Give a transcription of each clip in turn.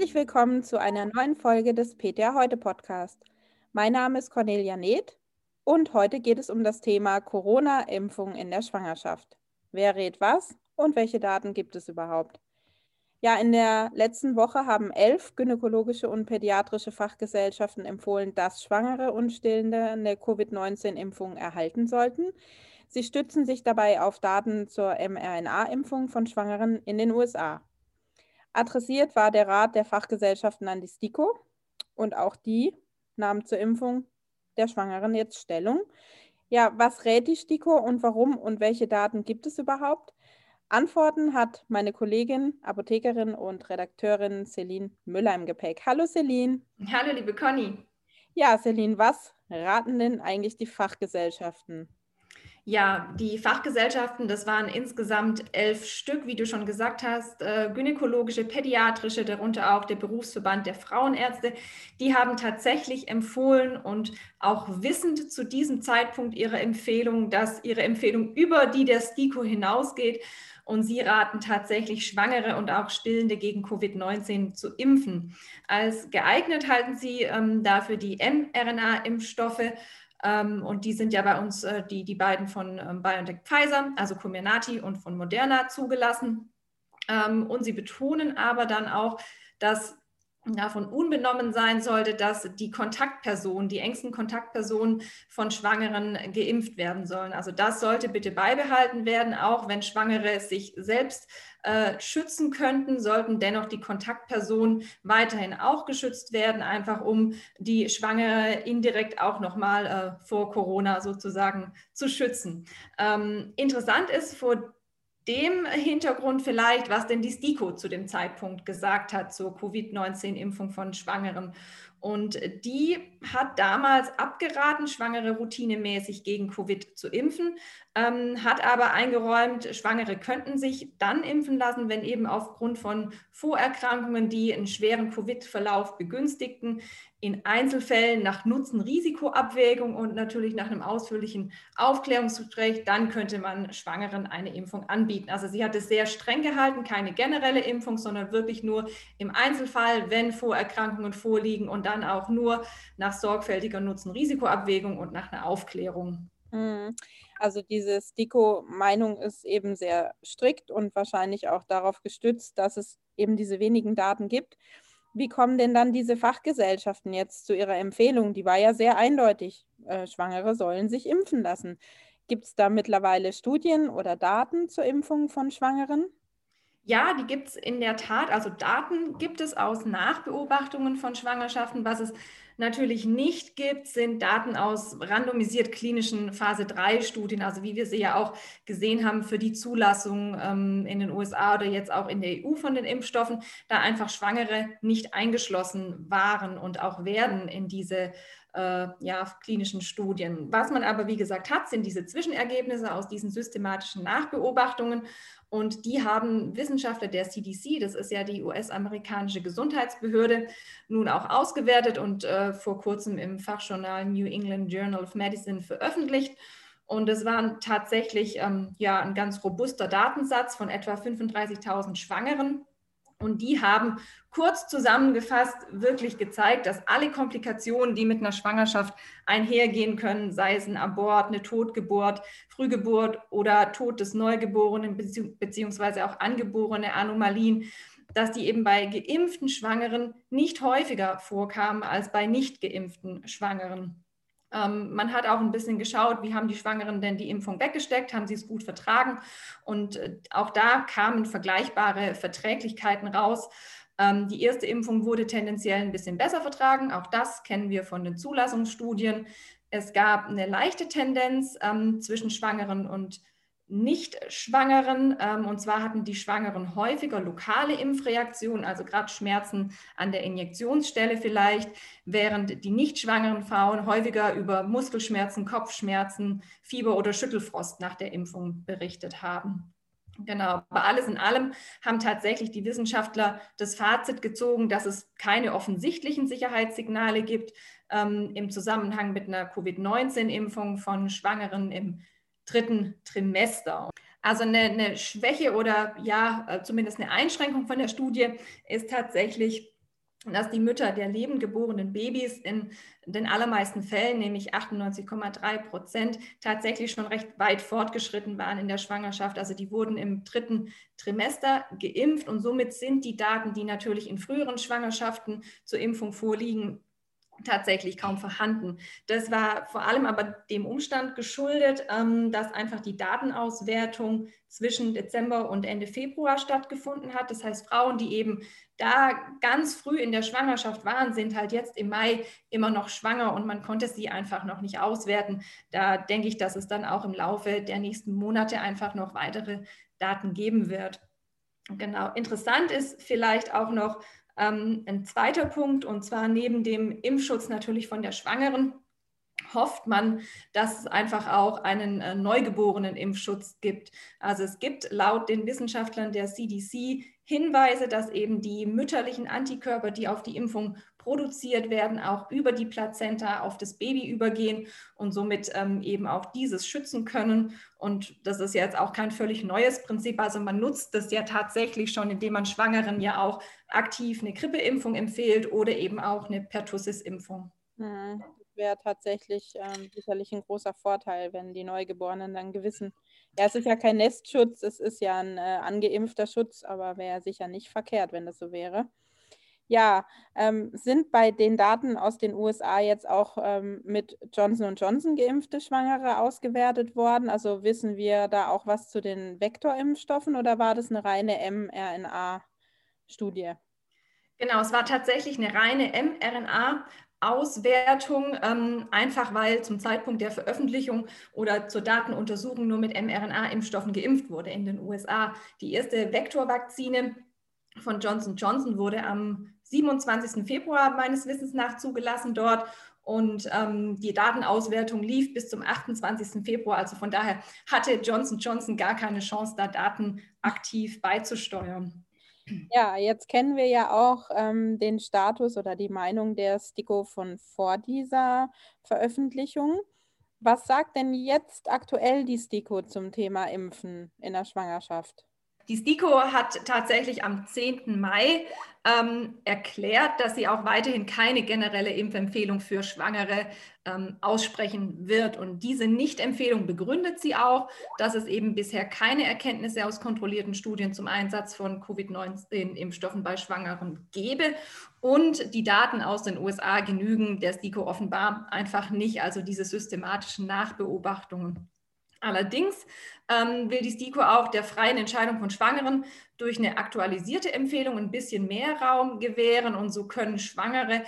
Herzlich willkommen zu einer neuen Folge des PTA Heute Podcast. Mein Name ist Cornelia Neth und heute geht es um das Thema Corona-Impfung in der Schwangerschaft. Wer rät was und welche Daten gibt es überhaupt? Ja, in der letzten Woche haben elf gynäkologische und pädiatrische Fachgesellschaften empfohlen, dass Schwangere und Stillende eine Covid-19-Impfung erhalten sollten. Sie stützen sich dabei auf Daten zur mRNA-Impfung von Schwangeren in den USA. Adressiert war der Rat der Fachgesellschaften an die STIKO und auch die nahmen zur Impfung der Schwangeren jetzt Stellung. Ja, was rät die STIKO und warum und welche Daten gibt es überhaupt? Antworten hat meine Kollegin, Apothekerin und Redakteurin Celine Müller im Gepäck. Hallo Celine. Hallo liebe Conny. Ja, Celine, was raten denn eigentlich die Fachgesellschaften? Ja, die Fachgesellschaften, das waren insgesamt elf Stück, wie du schon gesagt hast, äh, gynäkologische, pädiatrische, darunter auch der Berufsverband der Frauenärzte, die haben tatsächlich empfohlen und auch wissend zu diesem Zeitpunkt ihre Empfehlung, dass ihre Empfehlung über die der STIKO hinausgeht. Und sie raten tatsächlich Schwangere und auch Stillende gegen Covid-19 zu impfen. Als geeignet halten sie ähm, dafür die mRNA-Impfstoffe und die sind ja bei uns, äh, die, die beiden von ähm, BioNTech Pfizer, also Comirnaty und von Moderna zugelassen. Ähm, und sie betonen aber dann auch, dass davon unbenommen sein sollte, dass die Kontaktpersonen, die engsten Kontaktpersonen von Schwangeren geimpft werden sollen. Also das sollte bitte beibehalten werden, auch wenn Schwangere sich selbst äh, schützen könnten, sollten dennoch die Kontaktpersonen weiterhin auch geschützt werden, einfach um die Schwangere indirekt auch nochmal äh, vor Corona sozusagen zu schützen. Ähm, interessant ist, vor dem Hintergrund vielleicht, was denn die STIKO zu dem Zeitpunkt gesagt hat zur Covid-19-Impfung von Schwangeren. Und die hat damals abgeraten, Schwangere routinemäßig gegen Covid zu impfen, ähm, hat aber eingeräumt, Schwangere könnten sich dann impfen lassen, wenn eben aufgrund von Vorerkrankungen, die einen schweren Covid-Verlauf begünstigten, in Einzelfällen nach Nutzen-Risiko-Abwägung und natürlich nach einem ausführlichen Aufklärungsgespräch, dann könnte man Schwangeren eine Impfung anbieten. Also sie hat es sehr streng gehalten, keine generelle Impfung, sondern wirklich nur im Einzelfall, wenn Vorerkrankungen vorliegen und dann auch nur nach sorgfältiger Nutzen-Risiko-Abwägung und nach einer Aufklärung. Mhm. Also diese STIKO-Meinung ist eben sehr strikt und wahrscheinlich auch darauf gestützt, dass es eben diese wenigen Daten gibt. Wie kommen denn dann diese Fachgesellschaften jetzt zu ihrer Empfehlung? Die war ja sehr eindeutig. Äh, Schwangere sollen sich impfen lassen. Gibt es da mittlerweile Studien oder Daten zur Impfung von Schwangeren? Ja, die gibt es in der Tat. Also Daten gibt es aus Nachbeobachtungen von Schwangerschaften. Was es natürlich nicht gibt, sind Daten aus randomisiert klinischen Phase 3 Studien, also wie wir sie ja auch gesehen haben für die Zulassung ähm, in den USA oder jetzt auch in der EU von den Impfstoffen, da einfach Schwangere nicht eingeschlossen waren und auch werden in diese äh, ja, klinischen Studien. Was man aber, wie gesagt, hat, sind diese Zwischenergebnisse aus diesen systematischen Nachbeobachtungen. Und die haben Wissenschaftler der CDC, das ist ja die US-amerikanische Gesundheitsbehörde, nun auch ausgewertet und äh, vor kurzem im Fachjournal New England Journal of Medicine veröffentlicht. Und es war tatsächlich ähm, ja, ein ganz robuster Datensatz von etwa 35.000 Schwangeren. Und die haben kurz zusammengefasst wirklich gezeigt, dass alle Komplikationen, die mit einer Schwangerschaft einhergehen können, sei es ein Abort, eine Totgeburt, Frühgeburt oder Tod des Neugeborenen beziehungsweise auch angeborene Anomalien, dass die eben bei geimpften Schwangeren nicht häufiger vorkamen als bei nicht geimpften Schwangeren. Ähm, man hat auch ein bisschen geschaut, wie haben die Schwangeren denn die Impfung weggesteckt, haben sie es gut vertragen. Und äh, auch da kamen vergleichbare Verträglichkeiten raus. Ähm, die erste Impfung wurde tendenziell ein bisschen besser vertragen. Auch das kennen wir von den Zulassungsstudien. Es gab eine leichte Tendenz ähm, zwischen Schwangeren und nicht-Schwangeren. Ähm, und zwar hatten die Schwangeren häufiger lokale Impfreaktionen, also gerade Schmerzen an der Injektionsstelle vielleicht, während die nicht-schwangeren Frauen häufiger über Muskelschmerzen, Kopfschmerzen, Fieber oder Schüttelfrost nach der Impfung berichtet haben. Genau, aber alles in allem haben tatsächlich die Wissenschaftler das Fazit gezogen, dass es keine offensichtlichen Sicherheitssignale gibt ähm, im Zusammenhang mit einer Covid-19-Impfung von Schwangeren im dritten Trimester. Also eine, eine Schwäche oder ja, äh, zumindest eine Einschränkung von der Studie ist tatsächlich, dass die Mütter der lebend geborenen Babys in den allermeisten Fällen, nämlich 98,3 Prozent, tatsächlich schon recht weit fortgeschritten waren in der Schwangerschaft. Also die wurden im dritten Trimester geimpft und somit sind die Daten, die natürlich in früheren Schwangerschaften zur Impfung vorliegen, tatsächlich kaum vorhanden. Das war vor allem aber dem Umstand geschuldet, ähm, dass einfach die Datenauswertung zwischen Dezember und Ende Februar stattgefunden hat. Das heißt, Frauen, die eben da ganz früh in der Schwangerschaft waren, sind halt jetzt im Mai immer noch schwanger und man konnte sie einfach noch nicht auswerten. Da denke ich, dass es dann auch im Laufe der nächsten Monate einfach noch weitere Daten geben wird. Genau. Interessant ist vielleicht auch noch, ein zweiter Punkt, und zwar neben dem Impfschutz natürlich von der Schwangeren, hofft man, dass es einfach auch einen äh, neugeborenen Impfschutz gibt. Also es gibt laut den Wissenschaftlern der CDC Hinweise, dass eben die mütterlichen Antikörper, die auf die Impfung produziert werden, auch über die Plazenta auf das Baby übergehen und somit ähm, eben auch dieses schützen können. Und das ist jetzt auch kein völlig neues Prinzip. Also man nutzt das ja tatsächlich schon, indem man Schwangeren ja auch aktiv eine Grippeimpfung empfiehlt oder eben auch eine Pertussis-Impfung. Wäre tatsächlich ähm, sicherlich ein großer Vorteil, wenn die Neugeborenen dann gewissen, ja, es ist ja kein Nestschutz, es ist ja ein äh, angeimpfter Schutz, aber wäre sicher nicht verkehrt, wenn das so wäre. Ja, ähm, sind bei den Daten aus den USA jetzt auch ähm, mit Johnson Johnson geimpfte Schwangere ausgewertet worden? Also wissen wir da auch was zu den Vektorimpfstoffen oder war das eine reine mRNA-Studie? Genau, es war tatsächlich eine reine mRNA. Auswertung, ähm, einfach weil zum Zeitpunkt der Veröffentlichung oder zur Datenuntersuchung nur mit mRNA-Impfstoffen geimpft wurde in den USA. Die erste Vektorvakzine von Johnson Johnson wurde am 27. Februar meines Wissens nach zugelassen dort. Und ähm, die Datenauswertung lief bis zum 28. Februar. Also von daher hatte Johnson Johnson gar keine Chance, da Daten aktiv beizusteuern. Ja, jetzt kennen wir ja auch ähm, den Status oder die Meinung der STIKO von vor dieser Veröffentlichung. Was sagt denn jetzt aktuell die STIKO zum Thema Impfen in der Schwangerschaft? Die STIKO hat tatsächlich am 10. Mai ähm, erklärt, dass sie auch weiterhin keine generelle Impfempfehlung für Schwangere ähm, aussprechen wird. Und diese Nichtempfehlung begründet sie auch, dass es eben bisher keine Erkenntnisse aus kontrollierten Studien zum Einsatz von Covid-19-Impfstoffen bei Schwangeren gebe. Und die Daten aus den USA genügen der STIKO offenbar einfach nicht, also diese systematischen Nachbeobachtungen. Allerdings ähm, will die STIKO auch der freien Entscheidung von Schwangeren durch eine aktualisierte Empfehlung ein bisschen mehr Raum gewähren und so können Schwangere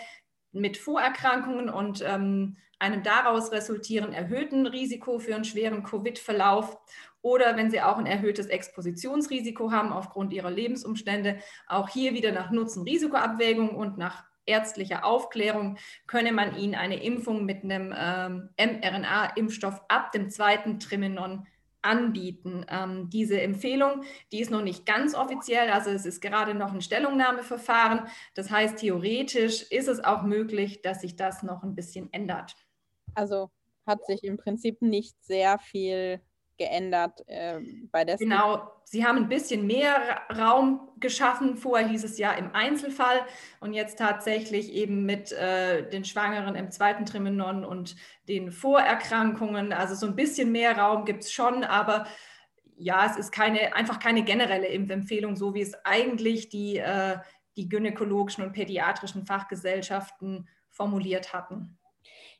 mit Vorerkrankungen und ähm, einem daraus resultierenden erhöhten Risiko für einen schweren Covid-Verlauf oder wenn sie auch ein erhöhtes Expositionsrisiko haben aufgrund ihrer Lebensumstände, auch hier wieder nach Nutzen-Risikoabwägung und nach ärztlicher Aufklärung könne man ihnen eine Impfung mit einem ähm, mRNA-Impfstoff ab dem zweiten Trimenon anbieten. Ähm, diese Empfehlung, die ist noch nicht ganz offiziell, also es ist gerade noch ein Stellungnahmeverfahren. Das heißt, theoretisch ist es auch möglich, dass sich das noch ein bisschen ändert. Also hat sich im Prinzip nicht sehr viel geändert äh, bei der Genau, sie haben ein bisschen mehr Raum geschaffen. Vorher hieß es ja im Einzelfall und jetzt tatsächlich eben mit äh, den Schwangeren im zweiten Trimenon und den Vorerkrankungen. Also so ein bisschen mehr Raum gibt es schon, aber ja, es ist keine, einfach keine generelle Impfempfehlung, so wie es eigentlich die, äh, die gynäkologischen und pädiatrischen Fachgesellschaften formuliert hatten.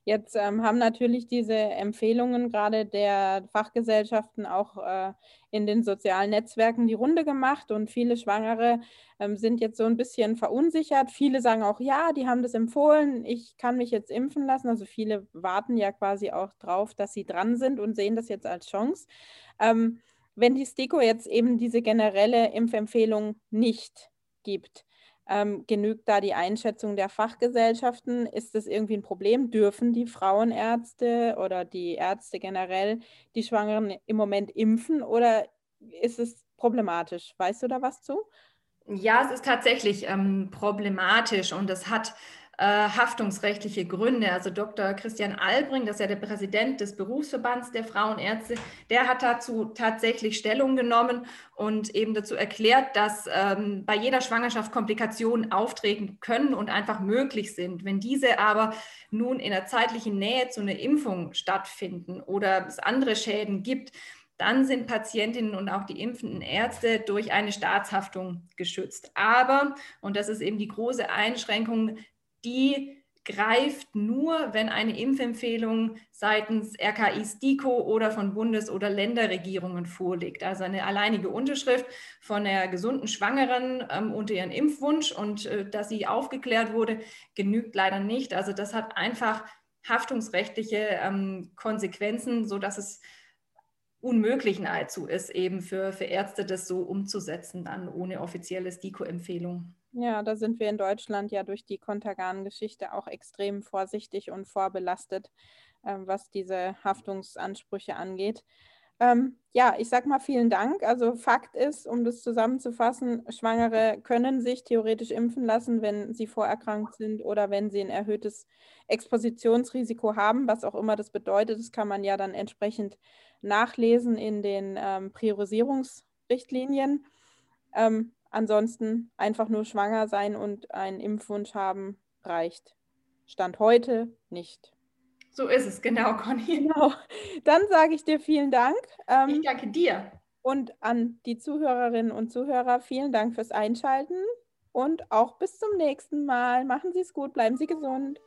Jetzt ähm, haben natürlich diese Empfehlungen gerade der Fachgesellschaften auch äh, in den sozialen Netzwerken die Runde gemacht und viele Schwangere ähm, sind jetzt so ein bisschen verunsichert. Viele sagen auch, ja, die haben das empfohlen, ich kann mich jetzt impfen lassen. Also viele warten ja quasi auch drauf, dass sie dran sind und sehen das jetzt als Chance. Ähm, wenn die STIKO jetzt eben diese generelle Impfempfehlung nicht gibt, ähm, genügt da die Einschätzung der Fachgesellschaften? Ist das irgendwie ein Problem? Dürfen die Frauenärzte oder die Ärzte generell die Schwangeren im Moment impfen oder ist es problematisch? Weißt du da was zu? Ja, es ist tatsächlich ähm, problematisch und es hat äh, haftungsrechtliche Gründe. Also Dr. Christian Albring, das ist ja der Präsident des Berufsverbands der Frauenärzte, der hat dazu tatsächlich Stellung genommen und eben dazu erklärt, dass ähm, bei jeder Schwangerschaft Komplikationen auftreten können und einfach möglich sind. Wenn diese aber nun in der zeitlichen Nähe zu einer Impfung stattfinden oder es andere Schäden gibt, dann sind Patientinnen und auch die impfenden Ärzte durch eine Staatshaftung geschützt. Aber, und das ist eben die große Einschränkung, die greift nur, wenn eine Impfempfehlung seitens RKI STIKO oder von Bundes- oder Länderregierungen vorliegt. Also eine alleinige Unterschrift von der gesunden Schwangeren ähm, unter ihren Impfwunsch und äh, dass sie aufgeklärt wurde, genügt leider nicht. Also das hat einfach haftungsrechtliche ähm, Konsequenzen, sodass es unmöglich nahezu ist, eben für, für Ärzte das so umzusetzen, dann ohne offizielle STIKO-Empfehlung. Ja, da sind wir in Deutschland ja durch die Kontergan-Geschichte auch extrem vorsichtig und vorbelastet, äh, was diese Haftungsansprüche angeht. Ähm, ja, ich sag mal vielen Dank. Also Fakt ist, um das zusammenzufassen, Schwangere können sich theoretisch impfen lassen, wenn sie vorerkrankt sind oder wenn sie ein erhöhtes Expositionsrisiko haben, was auch immer das bedeutet. Das kann man ja dann entsprechend nachlesen in den ähm, Priorisierungsrichtlinien. Ähm, Ansonsten einfach nur schwanger sein und einen Impfwunsch haben reicht. Stand heute nicht. So ist es, genau, Conny. Genau. Dann sage ich dir vielen Dank. Ähm, ich danke dir. Und an die Zuhörerinnen und Zuhörer vielen Dank fürs Einschalten und auch bis zum nächsten Mal. Machen Sie es gut, bleiben Sie gesund.